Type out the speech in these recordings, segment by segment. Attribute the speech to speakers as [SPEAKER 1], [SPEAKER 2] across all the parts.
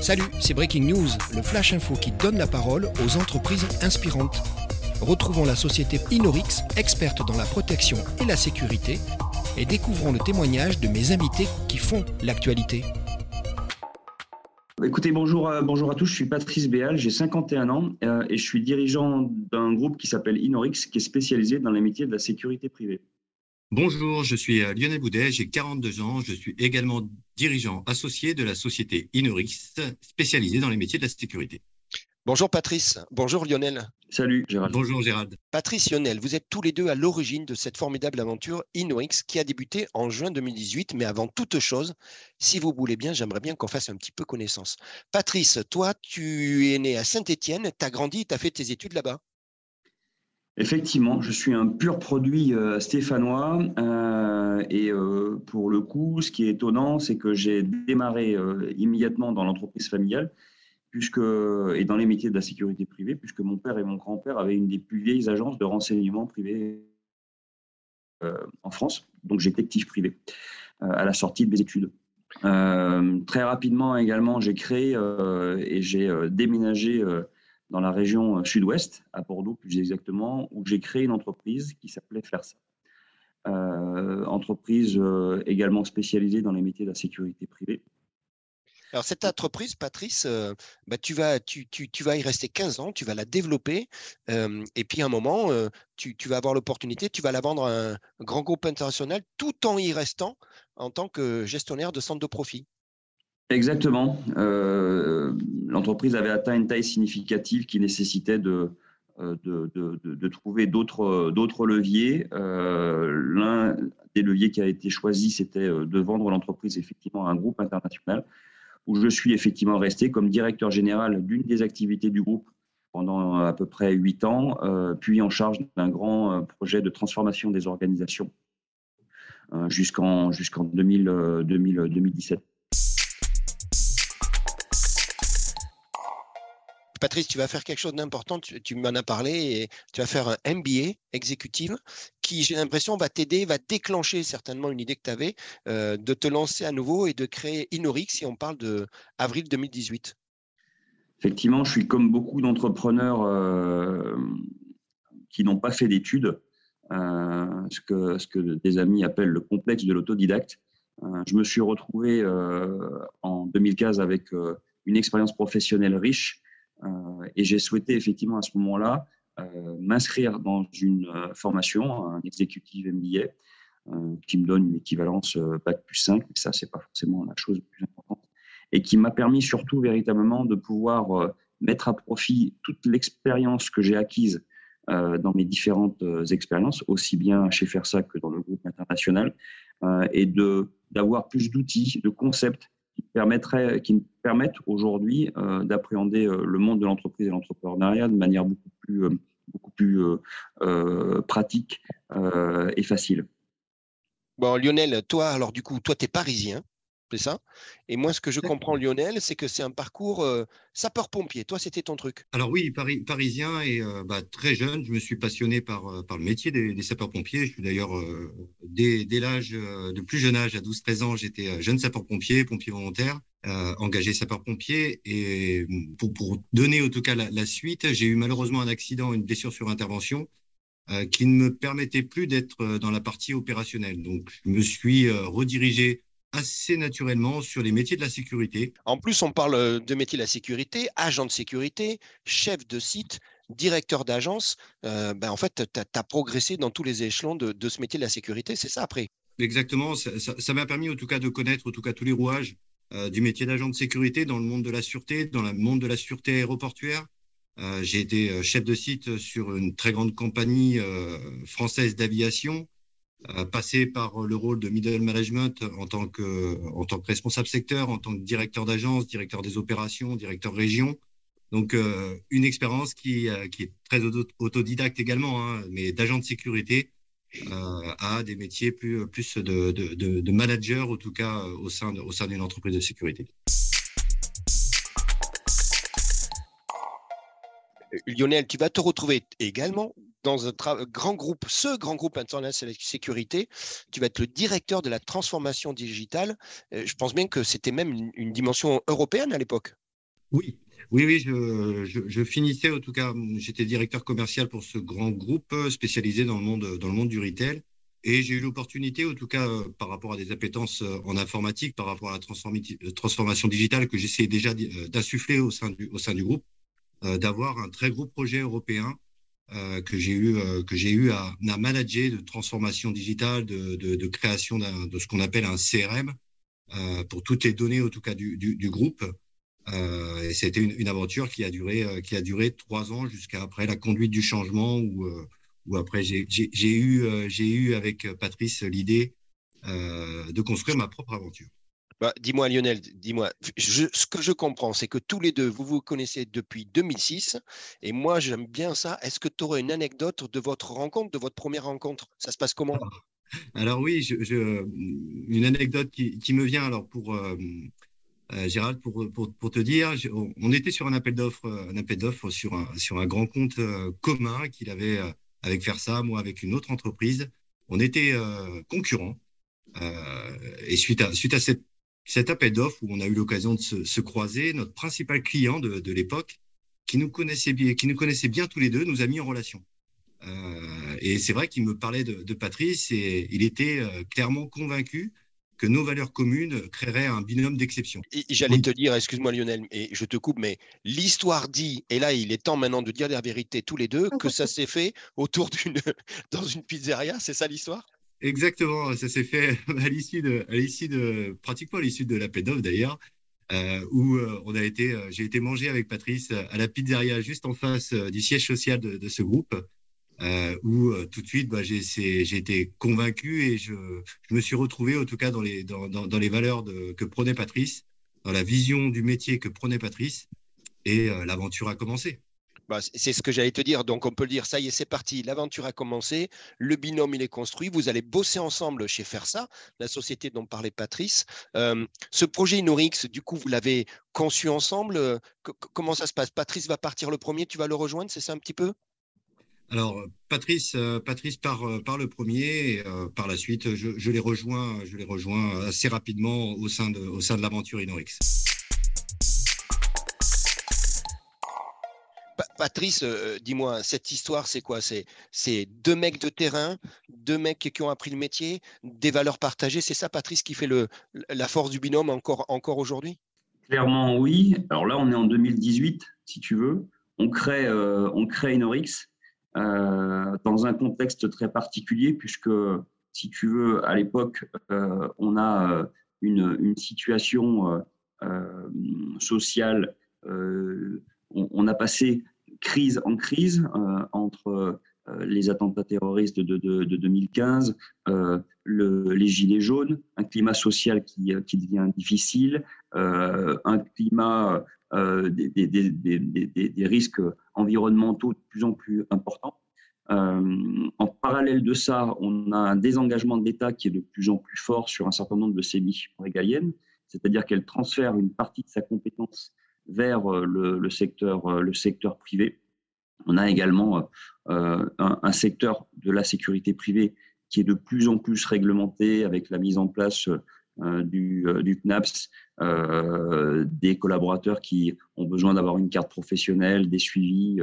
[SPEAKER 1] Salut, c'est Breaking News, le flash info qui donne la parole aux entreprises inspirantes. Retrouvons la société Inorix, experte dans la protection et la sécurité, et découvrons le témoignage de mes invités qui font l'actualité.
[SPEAKER 2] Écoutez, bonjour, euh, bonjour à tous, je suis Patrice Béal, j'ai 51 ans euh, et je suis dirigeant d'un groupe qui s'appelle Inorix, qui est spécialisé dans les métiers de la sécurité privée.
[SPEAKER 3] Bonjour, je suis euh, Lionel Boudet, j'ai 42 ans, je suis également dirigeant associé de la société Inorix, spécialisée dans les métiers de la sécurité.
[SPEAKER 4] Bonjour Patrice, bonjour Lionel.
[SPEAKER 2] Salut Gérald.
[SPEAKER 3] Bonjour Gérald.
[SPEAKER 4] Patrice Lionel, vous êtes tous les deux à l'origine de cette formidable aventure Inorix qui a débuté en juin 2018. Mais avant toute chose, si vous voulez bien, j'aimerais bien qu'on fasse un petit peu connaissance. Patrice, toi, tu es né à Saint-Étienne, tu as grandi, tu as fait tes études là-bas.
[SPEAKER 2] Effectivement, je suis un pur produit euh, stéphanois. Euh, et euh, pour le coup, ce qui est étonnant, c'est que j'ai démarré immédiatement dans l'entreprise familiale puisque, et dans les métiers de la sécurité privée, puisque mon père et mon grand-père avaient une des plus vieilles agences de renseignement privées en France. Donc j'étais actif privé à la sortie de mes études. très rapidement également, j'ai créé et j'ai déménagé dans la région euh, sud-ouest, à Bordeaux plus exactement, où j'ai créé une entreprise qui s'appelait Fersa. Euh, entreprise euh, également spécialisée dans les métiers de la sécurité privée.
[SPEAKER 4] Alors cette entreprise, Patrice, bah, tu, vas, y rester 15 ans, tu vas la développer, et puis à un moment, tu, vas avoir l'opportunité, tu vas la vendre à un grand groupe international tout en y restant en tant que gestionnaire de centre de profit.
[SPEAKER 2] Exactement. Euh, l'entreprise avait atteint une taille significative qui nécessitait de, euh, de, de, trouver d'autres leviers. Euh, l'un des leviers qui a été choisi, c'était de vendre l'entreprise effectivement à un groupe international où je suis effectivement resté comme directeur général d'une des activités du groupe pendant à peu près huit ans, puis en charge d'un grand projet de transformation des organisations jusqu'en jusqu'en 2017.
[SPEAKER 4] Patrice, tu vas faire quelque chose d'important, tu, m'en as parlé, et tu vas faire un MBA exécutif qui, j'ai l'impression, va t'aider, va déclencher certainement une idée que tu avais euh, de te lancer à nouveau et de créer Inorix si on parle de avril 2018.
[SPEAKER 2] Effectivement, je suis comme beaucoup d'entrepreneurs euh, qui n'ont pas fait d'études, euh, ce, que, ce que des amis appellent le complexe de l'autodidacte. je me suis retrouvé en 2015 avec une expérience professionnelle riche et j'ai souhaité effectivement à ce moment-là euh, m'inscrire dans une euh, formation, un exécutif MBA, qui me donne une équivalence Bac plus 5, mais ça, c'est pas forcément la chose la plus importante, et qui m'a permis surtout véritablement de pouvoir mettre à profit toute l'expérience que j'ai acquise dans mes différentes expériences, aussi bien chez Fersa que dans le groupe international, et d'avoir plus d'outils, de concepts qui, permettrait, qui me permettent aujourd'hui euh, d'appréhender euh, le monde de l'entreprise et l'entrepreneuriat de manière beaucoup plus, euh, beaucoup plus pratique et facile.
[SPEAKER 4] Bon, Lionel, toi, alors du coup, toi, tu es parisien, c'est ça Et moi, ce que je comprends, Lionel, c'est que c'est un parcours euh, sapeur-pompier. Toi, c'était ton truc.
[SPEAKER 3] Alors oui, parisien et euh, bah, très jeune, je me suis passionné par, euh, par le métier des, sapeurs-pompiers. Je suis d'ailleurs, dès, l'âge, de plus jeune âge, à 12-13 ans, j'étais jeune sapeur-pompier, pompier volontaire. engagé sapeur-pompier et pour, pour, donner en tout cas la, la suite, j'ai eu malheureusement un accident, une blessure sur intervention qui ne me permettait plus d'être dans la partie opérationnelle. Donc, je me suis redirigé assez naturellement sur les métiers de la sécurité.
[SPEAKER 4] En plus, on parle euh, de métiers de la sécurité, agent de sécurité, chef de site, directeur d'agence. Euh, ben, en fait, tu as, progressé dans tous les échelons de, ce métier de la sécurité, c'est ça après
[SPEAKER 3] Exactement, ça m'a permis en tout cas de connaître en tout cas tous les rouages euh, du métier d'agent de sécurité dans le monde de la sûreté, dans le monde de la sûreté aéroportuaire. J'ai été chef de site sur une très grande compagnie française d'aviation passer par le rôle de middle management en tant que, responsable secteur, en tant que directeur d'agence, directeur des opérations, directeur région. Donc, euh, une expérience qui, euh, est très autodidacte également, hein, mais d'agent de sécurité euh, à des métiers plus, de, manager, en tout cas au sein d'une entreprise de sécurité.
[SPEAKER 4] Lionel, tu vas te retrouver également dans un grand groupe, ce grand groupe international sécurité. Tu vas être le directeur de la transformation digitale. Euh, je pense bien que c'était même une, dimension européenne à l'époque.
[SPEAKER 3] Oui, oui, oui, je, finissais, en tout cas, j'étais directeur commercial pour ce grand groupe spécialisé dans le monde, dans le monde du retail. Et j'ai eu l'opportunité, en tout cas, par rapport à des appétences en informatique, par rapport à la transformation digitale que j'essayais déjà d'insuffler au au sein du groupe, d'avoir un très gros projet européen que j'ai eu, que j'ai eu à, manager de transformation digitale, de, de, création de ce qu'on appelle un CRM pour toutes les données, en tout cas, du, du groupe. Euh, et c'était une, aventure qui a duré, euh, qui a duré trois ans jusqu'à après la conduite du changement où, euh, où après j'ai eu, j'ai eu avec Patrice l'idée de construire ma propre aventure.
[SPEAKER 4] Bah, dis-moi Lionel, dis-moi, ce que je comprends, c'est que tous les deux, vous vous connaissez depuis 2006, et moi j'aime bien ça. Est-ce que tu aurais une anecdote de votre rencontre, de votre première rencontre? Ça se passe comment?
[SPEAKER 3] Alors, oui, je, une anecdote qui, me vient alors pour, euh, Gérald, pour, te dire, on était sur un appel d'offres, un appel d'offres sur un, grand compte euh, commun qu'il avait euh, avec Versa, moi avec une autre entreprise. On était concurrents. et suite à, suite à cette, cet appel d'offres où on a eu l'occasion de se, se, croiser, notre principal client de, de l'époque, qui nous connaissait bien, qui nous connaissait bien tous les deux, nous a mis en relation. Euh, et c'est vrai qu'il me parlait de, de, Patrice et il était clairement convaincu que nos valeurs communes créeraient un binôme d'exception.
[SPEAKER 4] J'allais te dire, excuse-moi Lionel, et je te coupe, mais l'histoire dit, et là il est temps maintenant de dire la vérité tous les deux, que ça s'est fait autour d'une, dans une pizzeria, c'est ça l'histoire?
[SPEAKER 3] Exactement, ça s'est fait à l'issue de, à l'issue de, pratiquement à l'issue de la PEDOV d'ailleurs, euh, où euh, on a été, euh, j'ai été manger avec Patrice à la pizzeria juste en face du siège social de, ce groupe où tout de suite bah, j'ai été convaincu et je, me suis retrouvé en tout cas dans les, dans, dans, dans les valeurs que prenait Patrice, dans la vision du métier que prenait Patrice et l'aventure a commencé.
[SPEAKER 4] Bah, c'est ce que j'allais te dire. Donc, on peut le dire, ça y est, c'est parti. L'aventure a commencé. Le binôme, il est construit. Vous allez bosser ensemble chez Fersa, la société dont parlait Patrice. Ce projet Inorix, du coup, vous l'avez conçu ensemble. comment ça se passe? Patrice va partir le premier, tu vas le rejoindre, c'est ça un petit peu?
[SPEAKER 3] Alors, Patrice, Patrice part, par le premier, par la suite, je, les rejoins, je assez rapidement au sein de l'aventure Inorix.
[SPEAKER 4] Patrice, dis-moi, cette histoire, c'est quoi? C'est deux mecs de terrain, deux mecs qui ont appris le métier, des valeurs partagées. C'est ça, Patrice, qui fait la force du binôme encore, aujourd'hui?
[SPEAKER 2] Clairement, oui. Alors là, on est en 2018, si tu veux. On crée, on crée Inorix euh, dans un contexte très particulier, puisque, si tu veux, à l'époque, euh, on a euh, une, situation sociale, on, a passé crise en crise entre les attentats terroristes de, de, de 2015, euh, le, les gilets jaunes, un climat social qui, devient difficile, euh, un climat euh, des, des, risques environnementaux de plus en plus importants. Euh, en parallèle de ça, on a un désengagement de l'État qui est de plus en plus fort sur un certain nombre de ses missions régaliennes, c'est-à-dire qu'elle transfère une partie de sa compétence vers euh, le, secteur, le secteur privé. On a également euh, un, secteur de la sécurité privée qui est de plus en plus réglementé avec la mise en place euh, du, euh, du, CNAPS, euh, des collaborateurs qui ont besoin d'avoir une carte professionnelle, des suivis,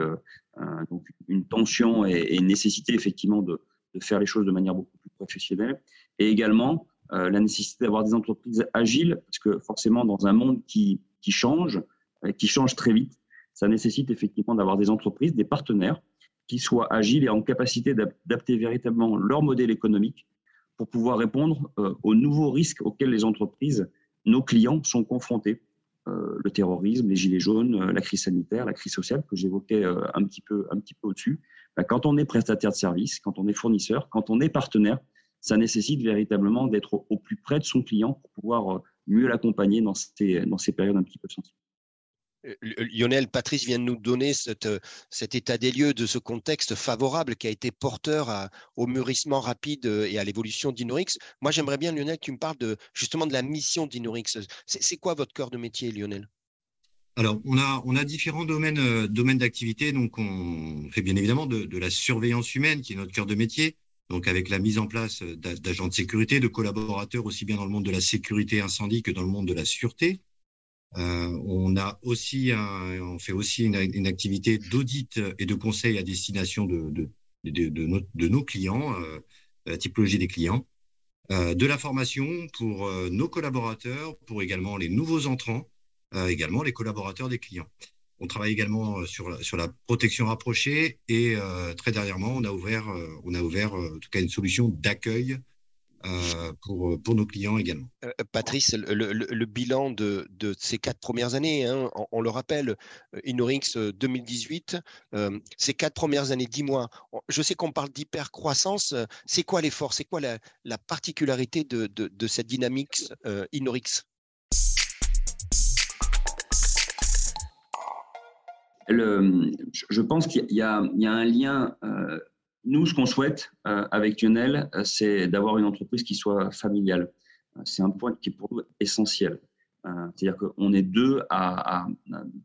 [SPEAKER 2] donc une tension et, une nécessité effectivement de, de, faire les choses de manière beaucoup plus professionnelle, et également la nécessité d'avoir des entreprises agiles, parce que forcément dans un monde qui, qui change, qui change très vite, ça nécessite effectivement d'avoir des entreprises, des partenaires qui soient agiles et en capacité d'adapter véritablement leur modèle économique pour pouvoir répondre euh, aux nouveaux risques auxquels les entreprises, nos clients, sont confrontés. Euh, le terrorisme, les gilets jaunes, euh, la crise sanitaire, la crise sociale que j'évoquais un petit peu, un petit peu au-dessus. Bah, quand on est prestataire de service, quand on est fournisseur, quand on est partenaire, ça nécessite véritablement d'être au, au, plus près de son client pour pouvoir mieux l'accompagner dans ces, dans ces périodes un petit peu sensibles.
[SPEAKER 4] Lionel, Patrice vient de nous donner cet état des lieux de ce contexte favorable qui a été porteur au mûrissement rapide et à l'évolution d'Inorix. Moi, j'aimerais bien, Lionel, que tu me parles justement de la mission d'Inorix. C'est quoi votre cœur de métier, Lionel?
[SPEAKER 3] Alors, on a, différents domaines, euh, domaines d'activité. Donc, on fait bien évidemment de, de, la surveillance humaine, qui est notre cœur de métier. Donc, avec la mise en place d'agents de sécurité, de collaborateurs aussi bien dans le monde de la sécurité incendie que dans le monde de la sûreté. On a aussi on fait aussi une, activité d'audit et de conseil à destination de, nos, clients, la typologie des clients, de la formation pour nos collaborateurs, pour également les nouveaux entrants, également les collaborateurs des clients. On travaille également euh, sur, sur la protection rapprochée et euh, très dernièrement, on a ouvert, euh, on a ouvert en tout cas une solution d'accueil pour, pour nos clients également.
[SPEAKER 4] Patrice, le, bilan de, de, ces quatre premières années, hein, on, le rappelle, Inorix 2018, ces quatre premières années, dis-moi, je sais qu'on parle d'hyper-croissance, c'est quoi l'effort, c'est quoi la, la particularité de, de, de, cette dynamique Inorix?
[SPEAKER 2] Je pense qu'il y, a un lien. Euh, nous, ce qu'on souhaite euh, avec Lionel, euh, c'est d'avoir une entreprise qui soit familiale. C'est un point qui est pour nous essentiel. C'est-à-dire qu'on est deux,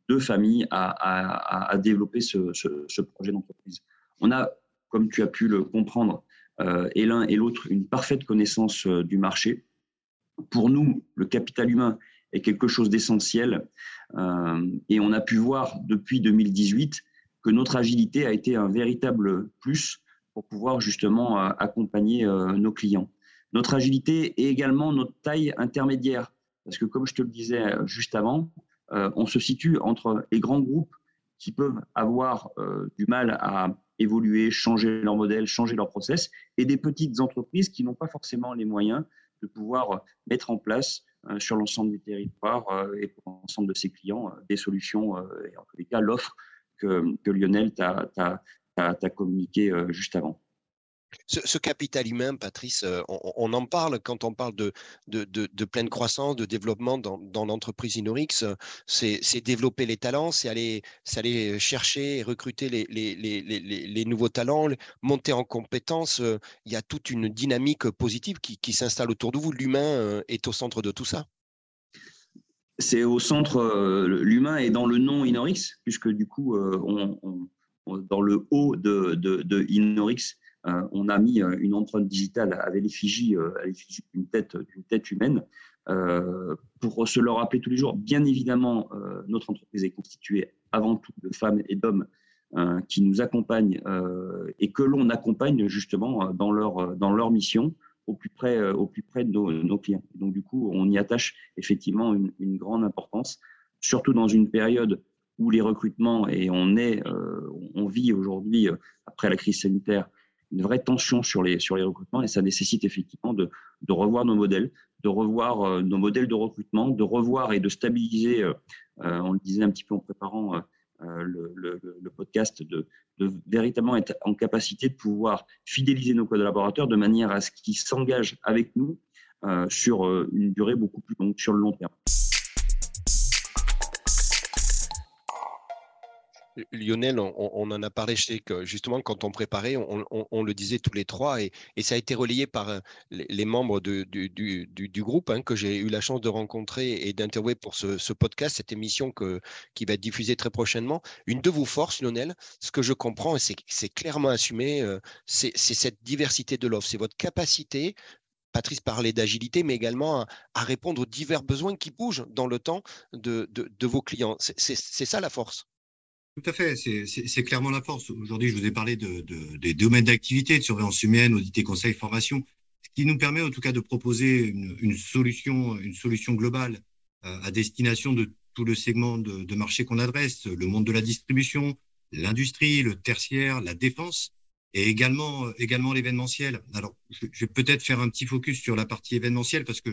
[SPEAKER 2] deux familles à, développer ce, projet d'entreprise. On a, comme tu as pu le comprendre, et l'un et l'autre, une parfaite connaissance du marché. Pour nous, le capital humain est quelque chose d'essentiel. Euh, et on a pu voir depuis 2018 que notre agilité a été un véritable plus pour pouvoir justement euh, accompagner euh, nos clients. Notre agilité est également notre taille intermédiaire, parce que comme je te le disais juste avant, on se situe entre les grands groupes qui peuvent avoir du mal à évoluer, changer leur modèle, changer leur process, et des petites entreprises qui n'ont pas forcément les moyens de pouvoir mettre en place euh, sur l'ensemble du territoire euh, et pour l'ensemble de ses clients euh, des solutions, et en tous les cas l'offre que, Lionel t'a communiqué juste avant.
[SPEAKER 4] Ce, capital humain, Patrice, on, en parle quand on parle de, de, pleine croissance, de développement dans, l'entreprise Inorix. C'est développer les talents, c'est aller, aller chercher et recruter les, les, nouveaux talents, monter en compétences. Il y a toute une dynamique positive qui, s'installe autour de vous. L'humain est au centre de tout ça.
[SPEAKER 2] C'est au centre, l'humain est dans le nom Inorix, puisque du coup, dans le haut de, de Inorix, euh, on a mis euh, une empreinte digitale avec l'effigie euh, d'une tête, tête humaine pour se le rappeler tous les jours. Bien évidemment, notre entreprise est constituée avant tout de femmes et d'hommes qui nous accompagnent et que l'on accompagne justement dans leur, dans leur mission au plus près, au plus près de nos, clients. Donc du coup, on y attache effectivement une, une, grande importance, surtout dans une période où les recrutements, et on, est, on vit aujourd'hui, après la crise sanitaire, une vraie tension sur les, sur les recrutements et ça nécessite effectivement de, de revoir nos modèles, de revoir euh, nos modèles de recrutement, de revoir et de stabiliser, euh, euh, on le disait un petit peu en préparant le, le, le, podcast, de, de, véritablement être en capacité de pouvoir fidéliser nos collaborateurs de manière à ce qu'ils s'engagent avec nous sur une durée beaucoup plus longue, sur le long terme.
[SPEAKER 4] Lionel, on, en a parlé, je sais que justement, quand on préparait, on, le disait tous les trois, et, ça a été relayé par euh, les, membres du, groupe hein, que j'ai eu la chance de rencontrer et d'interviewer pour ce, podcast, cette émission qui va être diffusée très prochainement. Une de vos forces, Lionel, ce que je comprends, et c'est clairement assumé, euh, c'est cette diversité de l'offre, c'est votre capacité Patrice parlait d'agilité, mais également à, répondre aux divers besoins qui bougent dans le temps de vos clients. C'est ça la force?
[SPEAKER 3] Tout à fait, c'est clairement la force. Aujourd'hui, je vous ai parlé de, des domaines d'activité, de surveillance humaine, audit conseil, formation, ce qui nous permet en tout cas de proposer une, solution, une solution globale euh, à destination de tout le segment de, marché qu'on adresse, le monde de la distribution, l'industrie, le tertiaire, la défense et également, également l'événementiel. Alors, je, vais peut-être faire un petit focus sur la partie événementielle parce que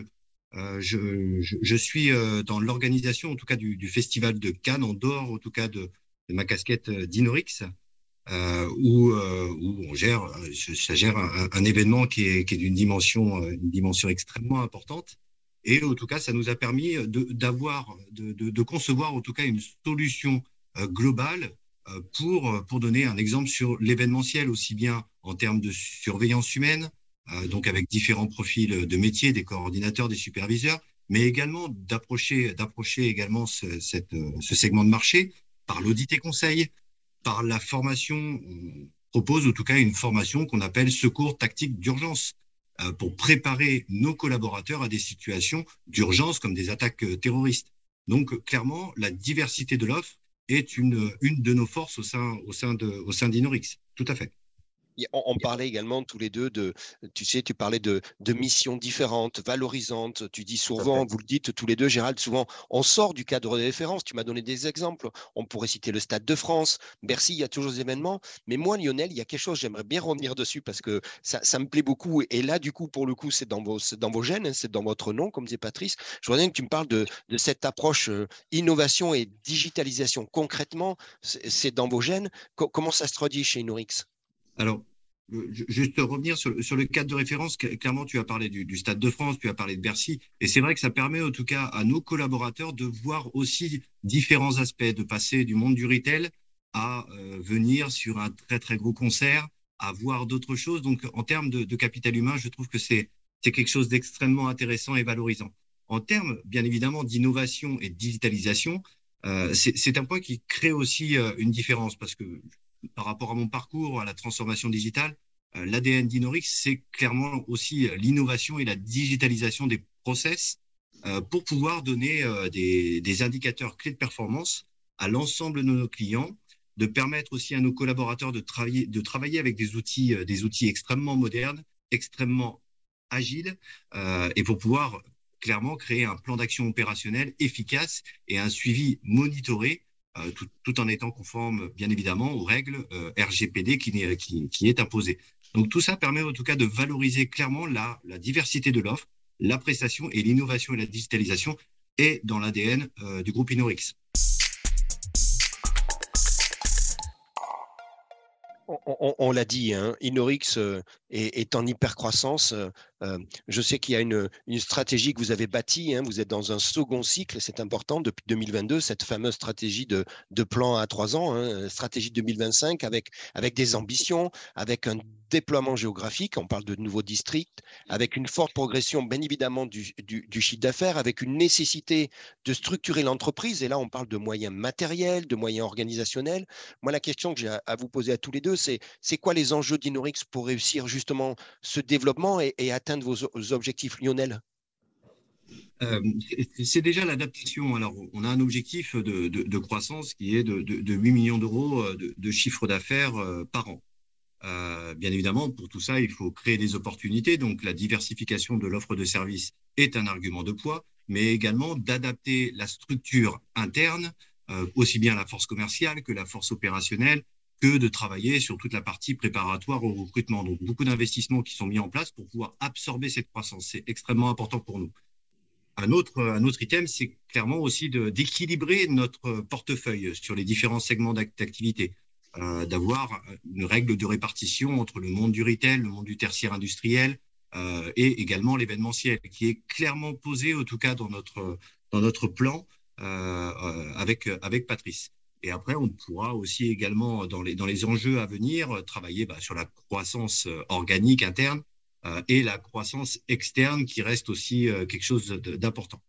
[SPEAKER 3] euh, je, suis euh, dans l'organisation, en tout cas, du, festival de Cannes, en dehors, en tout cas, de ma casquette euh, d'Inorix, euh, où, euh, où, on gère, ça gère un, événement qui est, d'une dimension, extrêmement importante. Et en tout cas, ça nous a permis d'avoir, de, concevoir en tout cas une solution globale pour, pour donner un exemple sur l'événementiel, aussi bien en termes de surveillance humaine, donc avec différents profils de métiers, des coordinateurs, des superviseurs, mais également d'approcher, également ce segment de marché par l'audit et conseil, par la formation. On propose en tout cas une formation qu'on appelle secours tactique d'urgence euh, pour préparer nos collaborateurs à des situations d'urgence comme des attaques euh, terroristes. Donc, clairement, la diversité de l'offre est une, une de nos forces au sein, au sein, au sein d'Inorix. Tout à fait.
[SPEAKER 4] On, parlait également tous les deux de, tu sais, tu parlais de, missions différentes, valorisantes. Tu dis souvent, vous le dites tous les deux, Gérald, souvent, on sort du cadre de référence. Tu m'as donné des exemples. On pourrait citer le Stade de France, Bercy, il y a toujours des événements. Mais moi, Lionel, il y a quelque chose, j'aimerais bien revenir dessus parce que ça, me plaît beaucoup. Et là, du coup, pour le coup, c'est dans vos, dans vos gènes, hein, c'est dans votre nom, comme disait Patrice. Je voudrais bien que tu me parles de, cette approche euh, innovation et digitalisation. Concrètement, c'est dans vos gènes. comment ça se traduit chez Inorix?
[SPEAKER 3] Alors, juste revenir sur, le cadre de référence, clairement, tu as parlé du, Stade de France, tu as parlé de Bercy, et c'est vrai que ça permet en tout cas à nos collaborateurs de voir aussi différents aspects, de passer du monde du retail à euh, venir sur un très très gros concert, à voir d'autres choses. Donc, en termes de, capital humain, je trouve que c'est quelque chose d'extrêmement intéressant et valorisant. En termes, bien évidemment, d'innovation et de digitalisation, euh, c'est un point qui crée aussi euh, une différence parce que par rapport à mon parcours, à la transformation digitale, euh, l'ADN d'Inorix, c'est clairement aussi l'innovation et la digitalisation des process euh, pour pouvoir donner euh, des, indicateurs clés de performance à l'ensemble de nos clients, de permettre aussi à nos collaborateurs de travailler, de travailler avec des outils, des outils extrêmement modernes, extrêmement agiles, et pour pouvoir clairement créer un plan d'action opérationnel efficace et un suivi monitoré euh, tout, en étant conforme, bien évidemment, aux règles euh, RGPD qui, est imposée. Donc tout ça permet en tout cas de valoriser clairement la, la diversité de l'offre, la prestation et l'innovation et la digitalisation est dans l'ADN euh, du groupe Inorix.
[SPEAKER 4] On, l'a dit, hein, Inorix est, est, en hypercroissance. Je sais qu'il y a une, stratégie que vous avez bâtie. Hein, vous êtes dans un second cycle, c'est important, depuis 2022, cette fameuse stratégie de, plan à trois ans, hein, stratégie 2025, avec, avec des ambitions, avec un déploiement géographique, on parle de nouveaux districts, avec une forte progression, bien évidemment, du, du chiffre d'affaires, avec une nécessité de structurer l'entreprise. Et là, on parle de moyens matériels, de moyens organisationnels. Moi, la question que j'ai à, vous poser à tous les deux, c'est c'est quoi les enjeux d'Inorix pour réussir justement ce développement et, atteindre vos, objectifs, Lionel?
[SPEAKER 3] Euh, c'est déjà l'adaptation. Alors, on a un objectif de, croissance qui est de, 8 millions d'euros euh, de, chiffre d'affaires euh, par an. bien évidemment, pour tout ça, il faut créer des opportunités. Donc, la diversification de l'offre de services est un argument de poids, mais également d'adapter la structure interne, aussi bien la force commerciale que la force opérationnelle, que de travailler sur toute la partie préparatoire au recrutement. Donc, beaucoup d'investissements qui sont mis en place pour pouvoir absorber cette croissance. C'est extrêmement important pour nous. Un autre, un autre item, c'est clairement aussi d'équilibrer notre portefeuille sur les différents segments d'activité, euh, d'avoir une règle de répartition entre le monde du retail, le monde du tertiaire industriel euh, et également l'événementiel, qui est clairement posé, en tout cas dans notre, dans notre plan euh, avec, avec Patrice. Et après, on pourra aussi également, dans les, dans les enjeux à venir, travailler bah, sur la croissance euh, organique interne euh, et la croissance externe qui reste aussi euh, quelque chose d'important.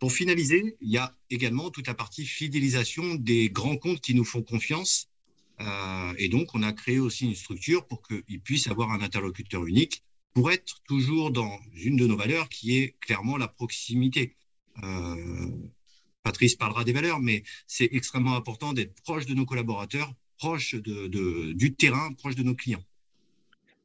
[SPEAKER 3] Pour finaliser, il y a également toute la partie fidélisation des grands comptes qui nous font confiance. et donc, on a créé aussi une structure pour qu'ils puissent avoir un interlocuteur unique pour être toujours dans une de nos valeurs qui est clairement la proximité. Patrice parlera des valeurs, mais c'est extrêmement important d'être proche de nos collaborateurs, proche de, du terrain, proche de nos clients.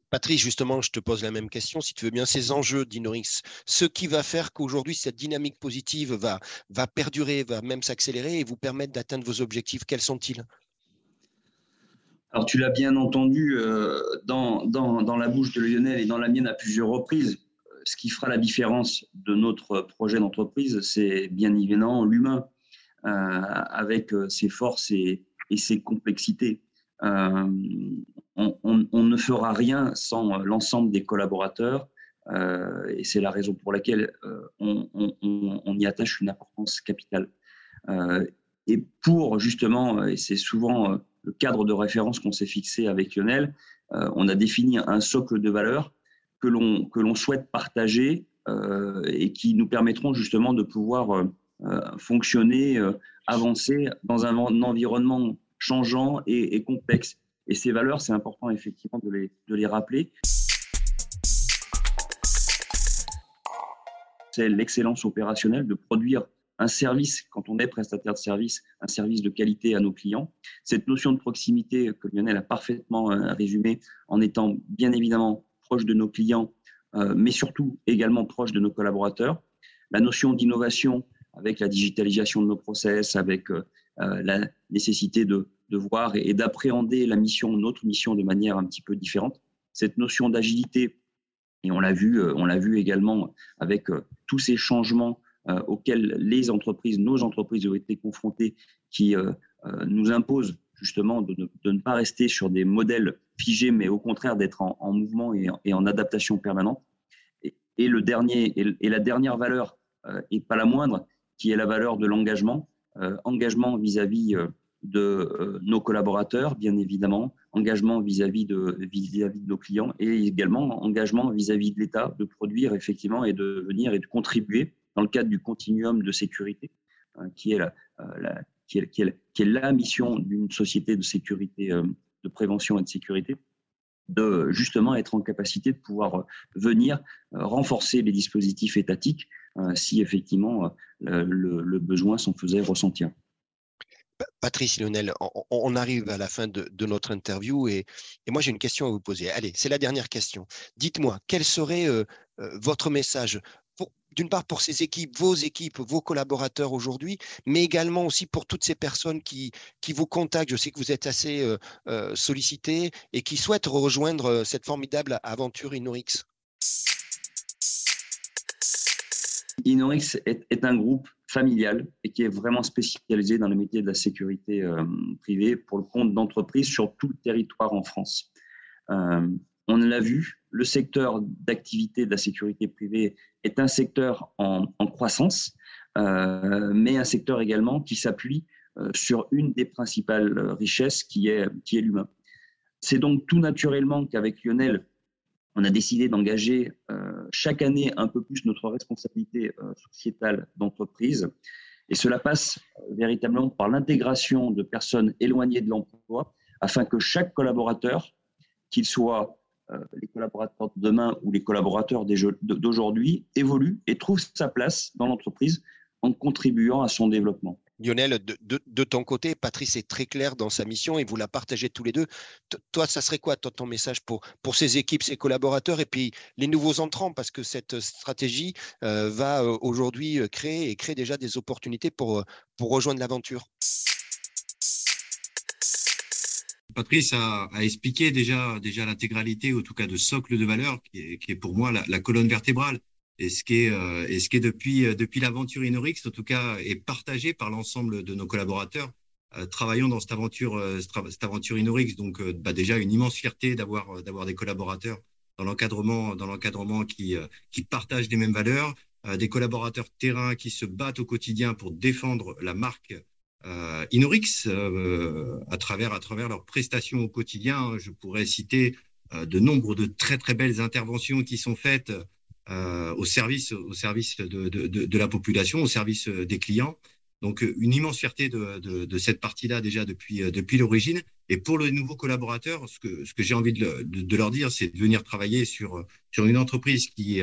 [SPEAKER 4] Patrice, justement, je te pose la même question, si tu veux bien, ces enjeux d'Inorix, ce qui va faire qu'aujourd'hui, cette dynamique positive va, va perdurer, va même s'accélérer et vous permettre d'atteindre vos objectifs, quels sont-ils?
[SPEAKER 2] Alors, tu l'as bien entendu euh, dans, dans, dans, la bouche de Lionel et dans la mienne à plusieurs reprises ce qui fera la différence de notre projet d'entreprise, c'est bien évidemment l'humain, euh, avec euh, ses forces et, ses complexités. Euh, on, ne fera rien sans l'ensemble des collaborateurs, et c'est la raison pour laquelle on, y attache une importance capitale. et pour justement, et c'est souvent le cadre de référence qu'on s'est fixé avec Lionel, on a défini un socle de valeurs que l'on souhaite partager euh, et qui nous permettront justement de pouvoir euh, euh, fonctionner, avancer dans un, environnement changeant et, complexe. Et ces valeurs, c'est important effectivement de les, de les rappeler. C'est l'excellence opérationnelle, de produire un service, quand on est prestataire de service, un service de qualité à nos clients. Cette notion de proximité que Lionel a parfaitement résumée en étant bien évidemment proche de nos clients, euh, mais surtout également proche de nos collaborateurs. La notion d'innovation avec la digitalisation de nos process, avec euh, la nécessité de, voir et d'appréhender la mission, notre mission de manière un petit peu différente. Cette notion d'agilité, et on l'a vu, on l'a vu également avec tous ces changements euh, auxquelles les entreprises, nos entreprises ont été confrontées, qui euh, euh, nous imposent justement de ne, pas rester sur des modèles figés, mais au contraire d'être en, mouvement et en, adaptation permanente. Et, le dernier, et, la dernière valeur, et pas la moindre, qui est la valeur de l'engagement, engagement vis-à-vis de nos collaborateurs, bien évidemment, engagement vis-à-vis de, vis -vis de nos clients et également engagement vis-à-vis de l'État de produire effectivement et de venir et de contribuer dans le cadre du continuum de sécurité, euh, qui, est la, euh, qui, est, la, mission d'une société de sécurité, euh, de prévention et de sécurité, de justement être en capacité de pouvoir venir renforcer les dispositifs étatiques si effectivement le, besoin s'en faisait ressentir.
[SPEAKER 4] Patrice Lionel, on, arrive à la fin de, notre interview et moi j'ai une question à vous poser. Allez, c'est la dernière question. Dites-moi, quel serait votre message d'une part pour ces équipes, vos équipes, vos collaborateurs aujourd'hui, mais également aussi pour toutes ces personnes qui, qui vous contactent. Je sais que vous êtes assez euh, euh, sollicités et qui souhaitent rejoindre euh, cette formidable aventure Inorix.
[SPEAKER 2] Inorix est, un groupe familial et qui est vraiment spécialisé dans le métier de la sécurité privée pour le compte d'entreprises sur tout le territoire en France. On l'a vu, le secteur d'activité de la sécurité privée est un secteur en, croissance, euh, mais un secteur également qui s'appuie euh, sur une des principales richesses qui est, qui est l'humain. C'est donc tout naturellement qu'avec Lionel, on a décidé d'engager euh, chaque année un peu plus notre responsabilité sociétale d'entreprise. Et cela passe véritablement par l'intégration de personnes éloignées de l'emploi afin que chaque collaborateur, qu'il soit euh, les collaborateurs de demain ou les collaborateurs d'aujourd'hui évoluent et trouvent sa place dans l'entreprise en contribuant à son développement.
[SPEAKER 4] Lionel, de, ton côté, Patrice est très clair dans sa mission et vous la partagez tous les deux. toi, ça serait quoi ton message pour, pour ces équipes, ces collaborateurs et puis les nouveaux entrants? Parce que cette stratégie euh, va euh, aujourd'hui créer et crée déjà des opportunités pour, pour rejoindre l'aventure.
[SPEAKER 3] Patrice a, expliqué déjà, l'intégralité, en tout cas de socle de valeur, qui est, pour moi la, colonne vertébrale. Et ce qui est, euh, euh, depuis l'aventure Inorix, en tout cas, est partagé par l'ensemble de nos collaborateurs euh, travaillant dans cette aventure, cette aventure Inorix. Donc, bah, déjà, une immense fierté d'avoir, d'avoir des collaborateurs dans l'encadrement, dans l'encadrement qui, qui partagent les mêmes valeurs, des collaborateurs terrain qui se battent au quotidien pour défendre la marque euh, Inorix euh, à travers à travers leurs prestations au quotidien. Je pourrais citer euh, de nombre de très très belles interventions qui sont faites au service au service de, de, la population, au service des clients. Donc une immense fierté de, de cette partie-là déjà depuis depuis l'origine. Et pour les nouveaux collaborateurs, ce que ce que j'ai envie de, leur dire, c'est de venir travailler sur sur une entreprise qui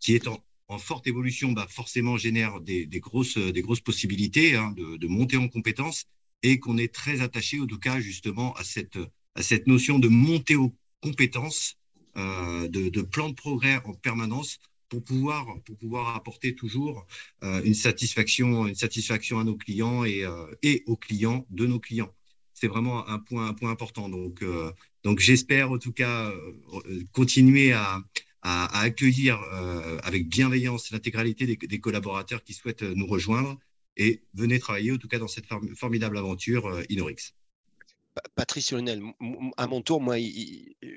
[SPEAKER 3] qui est en, en forte évolution, bah forcément génère des, grosses, des grosses possibilités hein, de, monter en compétences et qu'on est très attaché, en tout cas, justement, à cette, à cette notion de monter aux compétences, euh, de, plan de progrès en permanence pour pouvoir, pour pouvoir apporter toujours euh, une, satisfaction, une satisfaction à nos clients et, euh, et aux clients de nos clients. C'est vraiment un point, un point important. Donc, donc j'espère en tout cas continuer à, à, accueillir euh, avec bienveillance l'intégralité des, collaborateurs qui souhaitent euh, nous rejoindre et venez travailler en tout cas dans cette formidable aventure euh, Inorix.
[SPEAKER 4] Patrice Lionel, à mon tour, moi,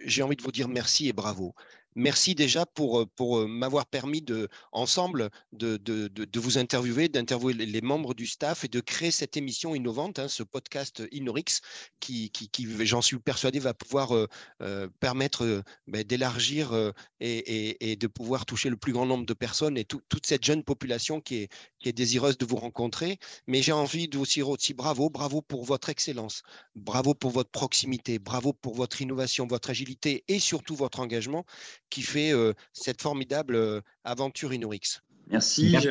[SPEAKER 4] j'ai envie de vous dire merci et bravo. Merci déjà pour, euh, euh, m'avoir permis de, ensemble de, vous interviewer, d'interviewer les membres du staff et de créer cette émission innovante, hein, ce podcast Inorix, qui, j'en suis persuadé, va pouvoir euh, permettre ben, d'élargir et, de pouvoir toucher le plus grand nombre de personnes et toute cette jeune population qui est, qui est désireuse de vous rencontrer. Mais j'ai envie de vous dire aussi bravo, bravo pour votre excellence, bravo pour votre proximité, bravo pour votre innovation, votre agilité et surtout votre engagement qui fait cette formidable aventure Inorix.
[SPEAKER 2] Merci. Merci